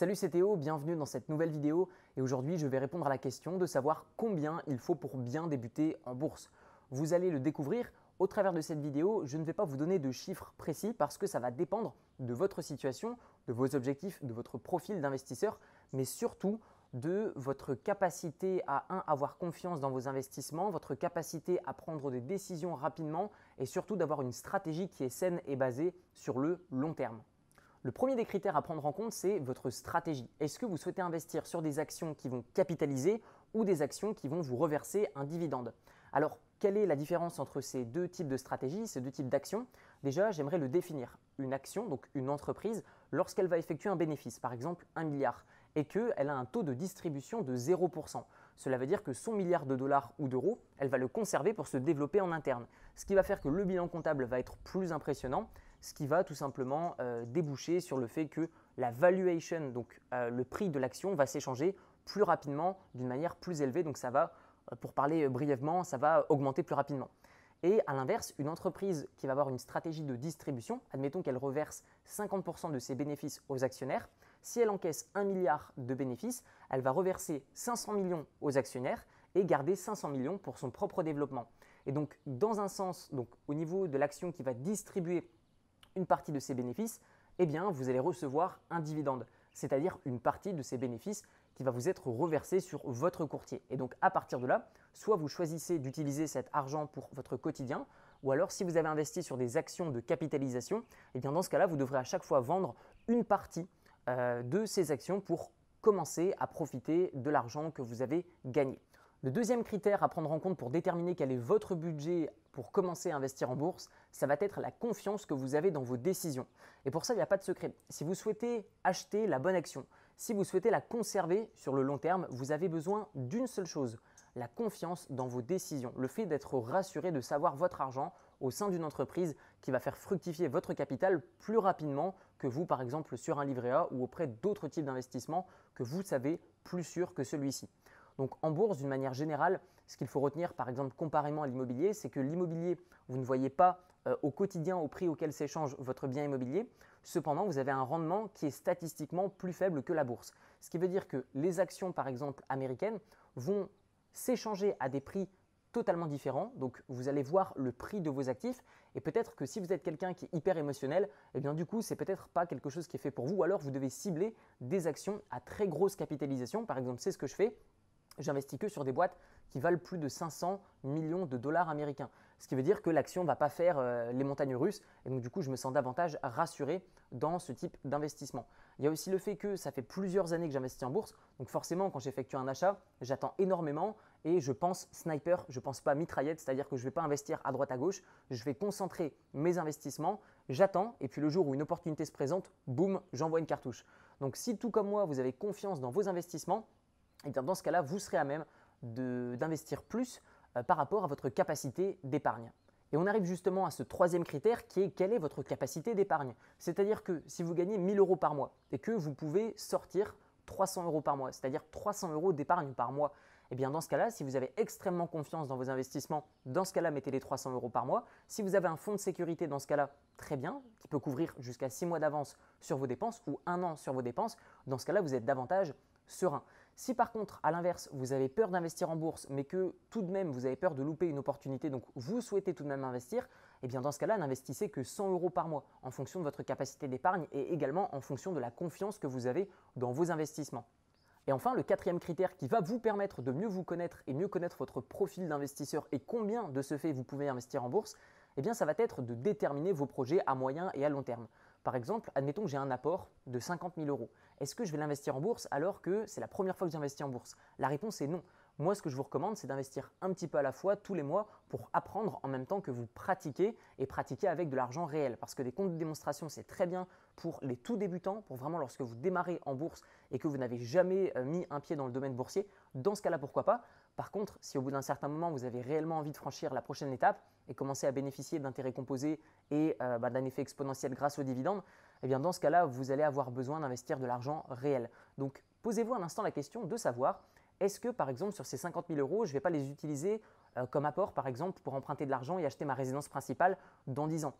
Salut c'est Théo, bienvenue dans cette nouvelle vidéo et aujourd'hui je vais répondre à la question de savoir combien il faut pour bien débuter en bourse. Vous allez le découvrir au travers de cette vidéo, je ne vais pas vous donner de chiffres précis parce que ça va dépendre de votre situation, de vos objectifs, de votre profil d'investisseur, mais surtout de votre capacité à un, avoir confiance dans vos investissements, votre capacité à prendre des décisions rapidement et surtout d'avoir une stratégie qui est saine et basée sur le long terme. Le premier des critères à prendre en compte, c'est votre stratégie. Est-ce que vous souhaitez investir sur des actions qui vont capitaliser ou des actions qui vont vous reverser un dividende? Alors, quelle est la différence entre ces deux types de stratégies, ces deux types d'actions? Déjà, j'aimerais le définir. Une action, donc une entreprise, lorsqu'elle va effectuer un bénéfice, par exemple un milliard, et qu'elle a un taux de distribution de 0%. Cela veut dire que son milliard de dollars ou d'euros, elle va le conserver pour se développer en interne. Ce qui va faire que le bilan comptable va être plus impressionnant ce qui va tout simplement euh, déboucher sur le fait que la valuation, donc euh, le prix de l'action, va s'échanger plus rapidement, d'une manière plus élevée. Donc ça va, euh, pour parler brièvement, ça va augmenter plus rapidement. Et à l'inverse, une entreprise qui va avoir une stratégie de distribution, admettons qu'elle reverse 50% de ses bénéfices aux actionnaires, si elle encaisse 1 milliard de bénéfices, elle va reverser 500 millions aux actionnaires et garder 500 millions pour son propre développement. Et donc, dans un sens, donc, au niveau de l'action qui va distribuer une partie de ces bénéfices, eh vous allez recevoir un dividende, c'est-à-dire une partie de ces bénéfices qui va vous être reversé sur votre courtier. Et donc, à partir de là, soit vous choisissez d'utiliser cet argent pour votre quotidien, ou alors si vous avez investi sur des actions de capitalisation, eh bien, dans ce cas-là, vous devrez à chaque fois vendre une partie euh, de ces actions pour commencer à profiter de l'argent que vous avez gagné. Le deuxième critère à prendre en compte pour déterminer quel est votre budget pour commencer à investir en bourse, ça va être la confiance que vous avez dans vos décisions. Et pour ça, il n'y a pas de secret. Si vous souhaitez acheter la bonne action, si vous souhaitez la conserver sur le long terme, vous avez besoin d'une seule chose, la confiance dans vos décisions, le fait d'être rassuré de savoir votre argent au sein d'une entreprise qui va faire fructifier votre capital plus rapidement que vous, par exemple, sur un livret A ou auprès d'autres types d'investissements que vous savez plus sûr que celui-ci. Donc en bourse, d'une manière générale, ce qu'il faut retenir, par exemple, comparément à l'immobilier, c'est que l'immobilier, vous ne voyez pas euh, au quotidien au prix auquel s'échange votre bien immobilier. Cependant, vous avez un rendement qui est statistiquement plus faible que la bourse. Ce qui veut dire que les actions, par exemple, américaines, vont s'échanger à des prix totalement différents. Donc, vous allez voir le prix de vos actifs. Et peut-être que si vous êtes quelqu'un qui est hyper émotionnel, eh bien, du coup, c'est peut-être pas quelque chose qui est fait pour vous. Ou alors, vous devez cibler des actions à très grosse capitalisation. Par exemple, c'est ce que je fais j'investis que sur des boîtes qui valent plus de 500 millions de dollars américains. Ce qui veut dire que l'action ne va pas faire euh, les montagnes russes. Et donc, du coup, je me sens davantage rassuré dans ce type d'investissement. Il y a aussi le fait que ça fait plusieurs années que j'investis en bourse. Donc, forcément, quand j'effectue un achat, j'attends énormément et je pense sniper, je ne pense pas mitraillette, c'est-à-dire que je ne vais pas investir à droite à gauche. Je vais concentrer mes investissements, j'attends et puis le jour où une opportunité se présente, boum, j'envoie une cartouche. Donc, si tout comme moi, vous avez confiance dans vos investissements, et eh bien dans ce cas-là, vous serez à même d'investir plus euh, par rapport à votre capacité d'épargne. Et on arrive justement à ce troisième critère qui est quelle est votre capacité d'épargne. C'est-à-dire que si vous gagnez 1000 euros par mois et que vous pouvez sortir 300 euros par mois, c'est-à-dire 300 euros d'épargne par mois, eh bien dans ce cas-là, si vous avez extrêmement confiance dans vos investissements, dans ce cas-là, mettez les 300 euros par mois. Si vous avez un fonds de sécurité, dans ce cas-là, très bien, qui peut couvrir jusqu'à 6 mois d'avance sur vos dépenses ou un an sur vos dépenses, dans ce cas-là, vous êtes davantage serein. Si par contre, à l'inverse, vous avez peur d'investir en bourse, mais que tout de même vous avez peur de louper une opportunité, donc vous souhaitez tout de même investir, eh bien dans ce cas-là, n'investissez que 100 euros par mois en fonction de votre capacité d'épargne et également en fonction de la confiance que vous avez dans vos investissements. Et enfin, le quatrième critère qui va vous permettre de mieux vous connaître et mieux connaître votre profil d'investisseur et combien de ce fait vous pouvez investir en bourse, eh bien ça va être de déterminer vos projets à moyen et à long terme. Par exemple, admettons que j'ai un apport de 50 000 euros. Est-ce que je vais l'investir en bourse alors que c'est la première fois que j'investis en bourse? La réponse est non. Moi, ce que je vous recommande, c'est d'investir un petit peu à la fois tous les mois pour apprendre en même temps que vous pratiquez et pratiquer avec de l'argent réel. Parce que des comptes de démonstration, c'est très bien pour les tout débutants, pour vraiment lorsque vous démarrez en bourse et que vous n'avez jamais euh, mis un pied dans le domaine boursier. Dans ce cas-là, pourquoi pas? Par contre, si au bout d'un certain moment, vous avez réellement envie de franchir la prochaine étape et commencer à bénéficier d'intérêts composés et euh, bah, d'un effet exponentiel grâce aux dividendes, eh bien dans ce cas-là, vous allez avoir besoin d'investir de l'argent réel. Donc, posez-vous un instant la question de savoir est-ce que par exemple sur ces 50 000 euros, je ne vais pas les utiliser euh, comme apport par exemple pour emprunter de l'argent et acheter ma résidence principale dans 10 ans?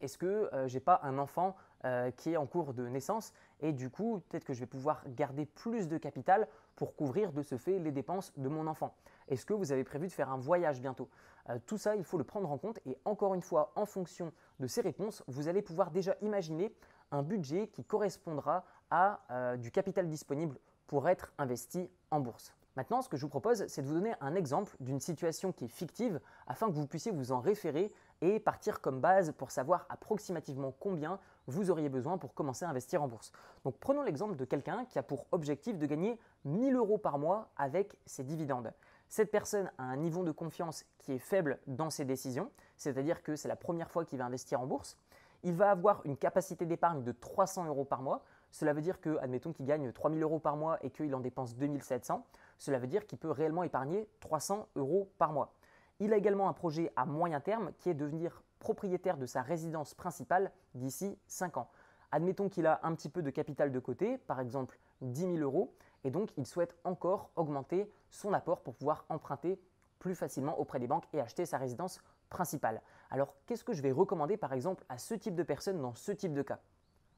Est-ce que euh, je n'ai pas un enfant euh, qui est en cours de naissance et du coup peut-être que je vais pouvoir garder plus de capital pour couvrir de ce fait les dépenses de mon enfant. Est-ce que vous avez prévu de faire un voyage bientôt? Euh, Tout ça, il faut le prendre en compte et encore une fois, en fonction de ces réponses, vous allez pouvoir déjà imaginer un budget qui correspondra à euh, du capital disponible pour être investi en bourse. Maintenant, ce que je vous propose, c'est de vous donner un exemple d'une situation qui est fictive afin que vous puissiez vous en référer et partir comme base pour savoir approximativement combien vous auriez besoin pour commencer à investir en bourse. Donc prenons l'exemple de quelqu'un qui a pour objectif de gagner 1000 euros par mois avec ses dividendes. Cette personne a un niveau de confiance qui est faible dans ses décisions, c'est-à-dire que c'est la première fois qu'il va investir en bourse. Il va avoir une capacité d'épargne de 300 euros par mois. Cela veut dire que, admettons qu'il gagne 3000 euros par mois et qu'il en dépense 2700, cela veut dire qu'il peut réellement épargner 300 euros par mois. Il a également un projet à moyen terme qui est de devenir propriétaire de sa résidence principale d'ici 5 ans. Admettons qu'il a un petit peu de capital de côté, par exemple 10 000 euros, et donc il souhaite encore augmenter son apport pour pouvoir emprunter plus facilement auprès des banques et acheter sa résidence principale. Alors qu'est-ce que je vais recommander par exemple à ce type de personne dans ce type de cas?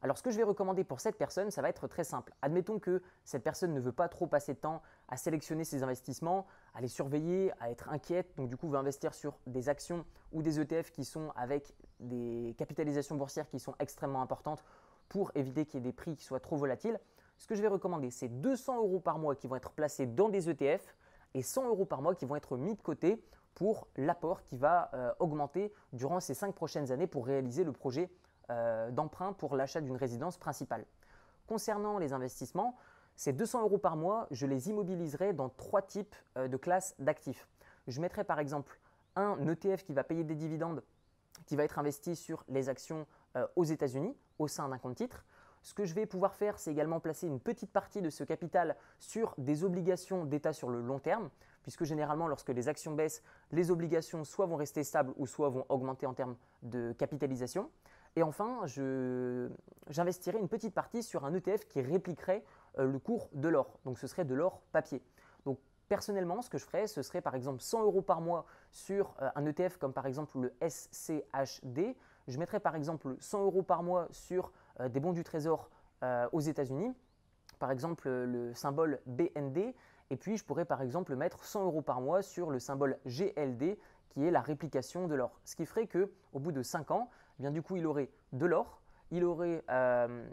Alors ce que je vais recommander pour cette personne, ça va être très simple. Admettons que cette personne ne veut pas trop passer de temps à sélectionner ses investissements, à les surveiller, à être inquiète, donc du coup veut investir sur des actions ou des ETF qui sont avec des capitalisations boursières qui sont extrêmement importantes pour éviter qu'il y ait des prix qui soient trop volatiles. Ce que je vais recommander, c'est 200 euros par mois qui vont être placés dans des ETF et 100 euros par mois qui vont être mis de côté pour l'apport qui va euh, augmenter durant ces 5 prochaines années pour réaliser le projet euh, d'emprunt pour l'achat d'une résidence principale. Concernant les investissements, ces 200 euros par mois, je les immobiliserai dans trois types euh, de classes d'actifs. Je mettrai par exemple un ETF qui va payer des dividendes, qui va être investi sur les actions euh, aux États-Unis au sein d'un compte titre. Ce que je vais pouvoir faire, c'est également placer une petite partie de ce capital sur des obligations d'État sur le long terme, puisque généralement, lorsque les actions baissent, les obligations soit vont rester stables ou soit vont augmenter en termes de capitalisation. Et enfin, j'investirai une petite partie sur un ETF qui répliquerait euh, le cours de l'or. Donc ce serait de l'or papier. Donc personnellement, ce que je ferais, ce serait par exemple 100 euros par mois sur euh, un ETF comme par exemple le SCHD. Je mettrais par exemple 100 euros par mois sur euh, des bons du trésor aux États-Unis, par exemple le symbole BND. Et puis je pourrais par exemple mettre 100 euros par mois sur le symbole GLD qui est la réplication de l'or. Ce qui ferait que au bout de 5 ans, eh bien du coup, il aurait de l'or, il aurait euh,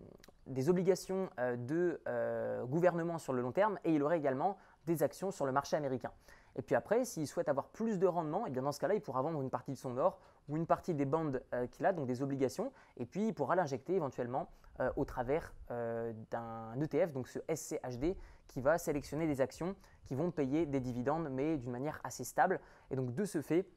des obligations euh, de euh, gouvernement sur le long terme et il aurait également des actions sur le marché américain. Et puis après, s'il souhaite avoir plus de rendement, eh bien dans ce cas-là, il pourra vendre une partie de son or ou une partie des bandes qu'il a, donc des obligations, et puis il pourra l'injecter éventuellement au travers d'un ETF, donc ce SCHD, qui va sélectionner des actions qui vont payer des dividendes, mais d'une manière assez stable. Et donc de ce fait,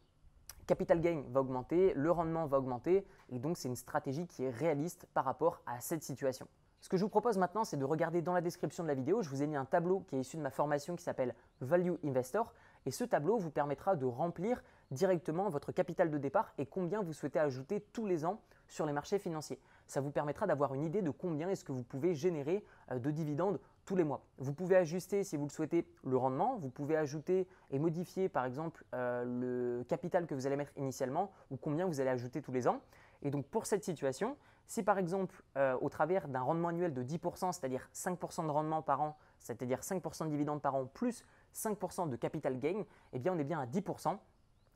capital gain va augmenter, le rendement va augmenter, et donc c'est une stratégie qui est réaliste par rapport à cette situation. Ce que je vous propose maintenant, c'est de regarder dans la description de la vidéo, je vous ai mis un tableau qui est issu de ma formation qui s'appelle Value Investor, et ce tableau vous permettra de remplir directement votre capital de départ et combien vous souhaitez ajouter tous les ans sur les marchés financiers. Ça vous permettra d'avoir une idée de combien est-ce que vous pouvez générer euh, de dividendes tous les mois. Vous pouvez ajuster, si vous le souhaitez, le rendement. Vous pouvez ajouter et modifier, par exemple, euh, le capital que vous allez mettre initialement ou combien vous allez ajouter tous les ans. Et donc, pour cette situation, si par exemple, euh, au travers d'un rendement annuel de 10%, c'est-à-dire 5% de rendement par an, c'est-à-dire 5% de dividendes par an plus 5% de capital gain, eh bien, on est bien à 10%.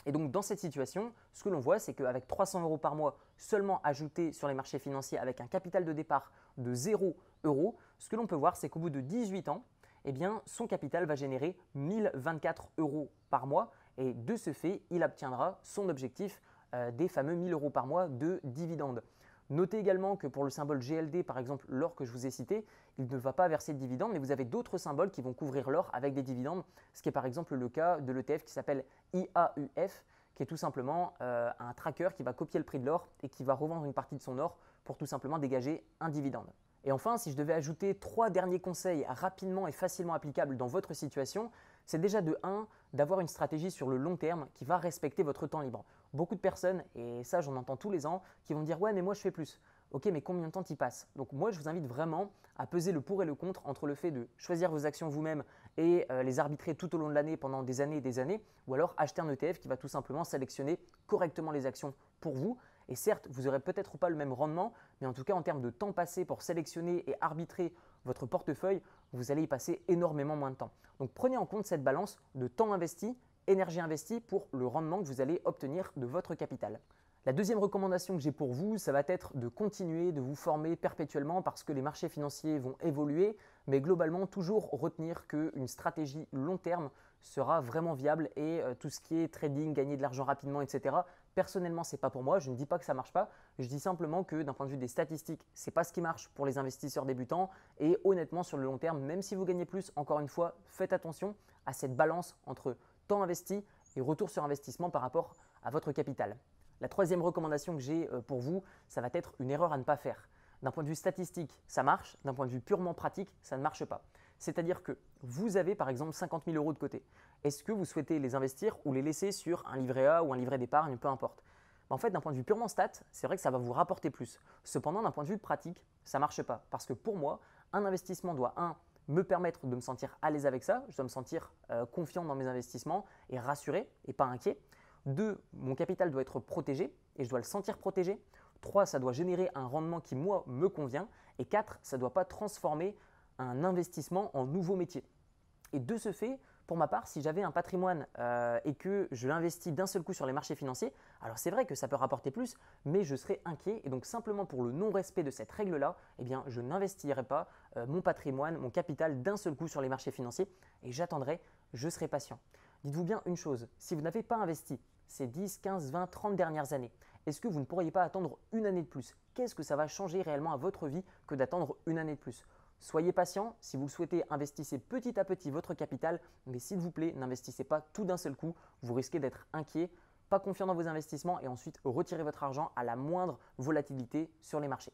Et donc dans cette situation, ce que l'on voit, c'est qu'avec 300 euros par mois seulement ajoutés sur les marchés financiers avec un capital de départ de 0 euros, ce que l'on peut voir, c'est qu'au bout de 18 ans, eh son capital va générer 1024 euros par mois et de ce fait, il obtiendra son objectif euh, des fameux 1000 euros par mois de dividendes. Notez également que pour le symbole GLD, par exemple l'or que je vous ai cité, il ne va pas verser de dividendes, mais vous avez d'autres symboles qui vont couvrir l'or avec des dividendes, ce qui est par exemple le cas de l'ETF qui s'appelle IAUF, qui est tout simplement euh, un tracker qui va copier le prix de l'or et qui va revendre une partie de son or pour tout simplement dégager un dividende. Et enfin, si je devais ajouter trois derniers conseils rapidement et facilement applicables dans votre situation, c'est déjà de 1 d'avoir une stratégie sur le long terme qui va respecter votre temps libre. Beaucoup de personnes, et ça j'en entends tous les ans, qui vont dire ouais mais moi je fais plus. Ok mais combien de temps tu passes? Donc moi je vous invite vraiment à peser le pour et le contre entre le fait de choisir vos actions vous-même et euh, les arbitrer tout au long de l'année pendant des années et des années, ou alors acheter un ETF qui va tout simplement sélectionner correctement les actions pour vous. Et certes, vous n'aurez peut-être pas le même rendement, mais en tout cas en termes de temps passé pour sélectionner et arbitrer votre portefeuille, vous allez y passer énormément moins de temps. Donc prenez en compte cette balance de temps investi, énergie investie pour le rendement que vous allez obtenir de votre capital. La deuxième recommandation que j'ai pour vous, ça va être de continuer de vous former perpétuellement parce que les marchés financiers vont évoluer, mais globalement toujours retenir qu'une stratégie long terme sera vraiment viable et euh, tout ce qui est trading, gagner de l'argent rapidement, etc. Personnellement, ce n'est pas pour moi. Je ne dis pas que ça marche pas. Je dis simplement que d'un point de vue des statistiques, ce n'est pas ce qui marche pour les investisseurs débutants. Et honnêtement, sur le long terme, même si vous gagnez plus, encore une fois, faites attention à cette balance entre temps investi et retour sur investissement par rapport à votre capital. La troisième recommandation que j'ai euh, pour vous, ça va être une erreur à ne pas faire. D'un point de vue statistique, ça marche. D'un point de vue purement pratique, ça ne marche pas. C'est-à-dire que vous avez par exemple 50 000 euros de côté. Est-ce que vous souhaitez les investir ou les laisser sur un livret A ou un livret d'épargne, peu importe? En fait, d'un point de vue purement stat, c'est vrai que ça va vous rapporter plus. Cependant, d'un point de vue pratique, ça ne marche pas. Parce que pour moi, un investissement doit, un, me permettre de me sentir à l'aise avec ça, je dois me sentir euh, confiant dans mes investissements et rassuré et pas inquiet. Deux, mon capital doit être protégé et je dois le sentir protégé. Trois, ça doit générer un rendement qui, moi, me convient. Et quatre, ça ne doit pas transformer un investissement en nouveau métier. Et de ce fait, pour ma part, si j'avais un patrimoine euh, et que je l'investis d'un seul coup sur les marchés financiers, alors c'est vrai que ça peut rapporter plus, mais je serais inquiet. Et donc simplement pour le non-respect de cette règle-là, eh bien, je n'investirai pas euh, mon patrimoine, mon capital d'un seul coup sur les marchés financiers et j'attendrai, je serai patient. Dites-vous bien une chose, si vous n'avez pas investi ces 10, 15, 20, 30 dernières années, est-ce que vous ne pourriez pas attendre une année de plus? Qu'est-ce que ça va changer réellement à votre vie que d'attendre une année de plus? Soyez patient, si vous le souhaitez, investissez petit à petit votre capital, mais s'il vous plaît, n'investissez pas tout d'un seul coup, vous risquez d'être inquiet, pas confiant dans vos investissements et ensuite retirer votre argent à la moindre volatilité sur les marchés.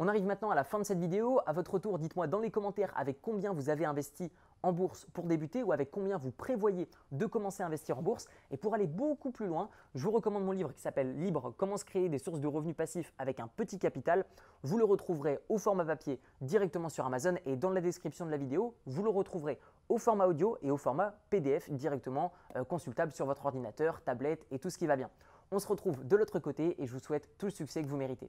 On arrive maintenant à la fin de cette vidéo. À votre tour, dites-moi dans les commentaires avec combien vous avez investi en bourse pour débuter ou avec combien vous prévoyez de commencer à investir en bourse. Et pour aller beaucoup plus loin, je vous recommande mon livre qui s'appelle Libre, comment se créer des sources de revenus passifs avec un petit capital. Vous le retrouverez au format papier directement sur Amazon et dans la description de la vidéo, vous le retrouverez au format audio et au format PDF directement euh, consultable sur votre ordinateur, tablette et tout ce qui va bien. On se retrouve de l'autre côté et je vous souhaite tout le succès que vous méritez.